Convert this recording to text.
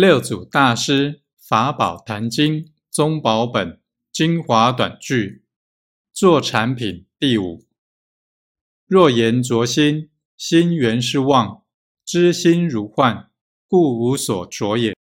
六祖大师法宝坛经宗宝本精华短句做产品第五。若言着心，心原是妄，知心如幻，故无所着也。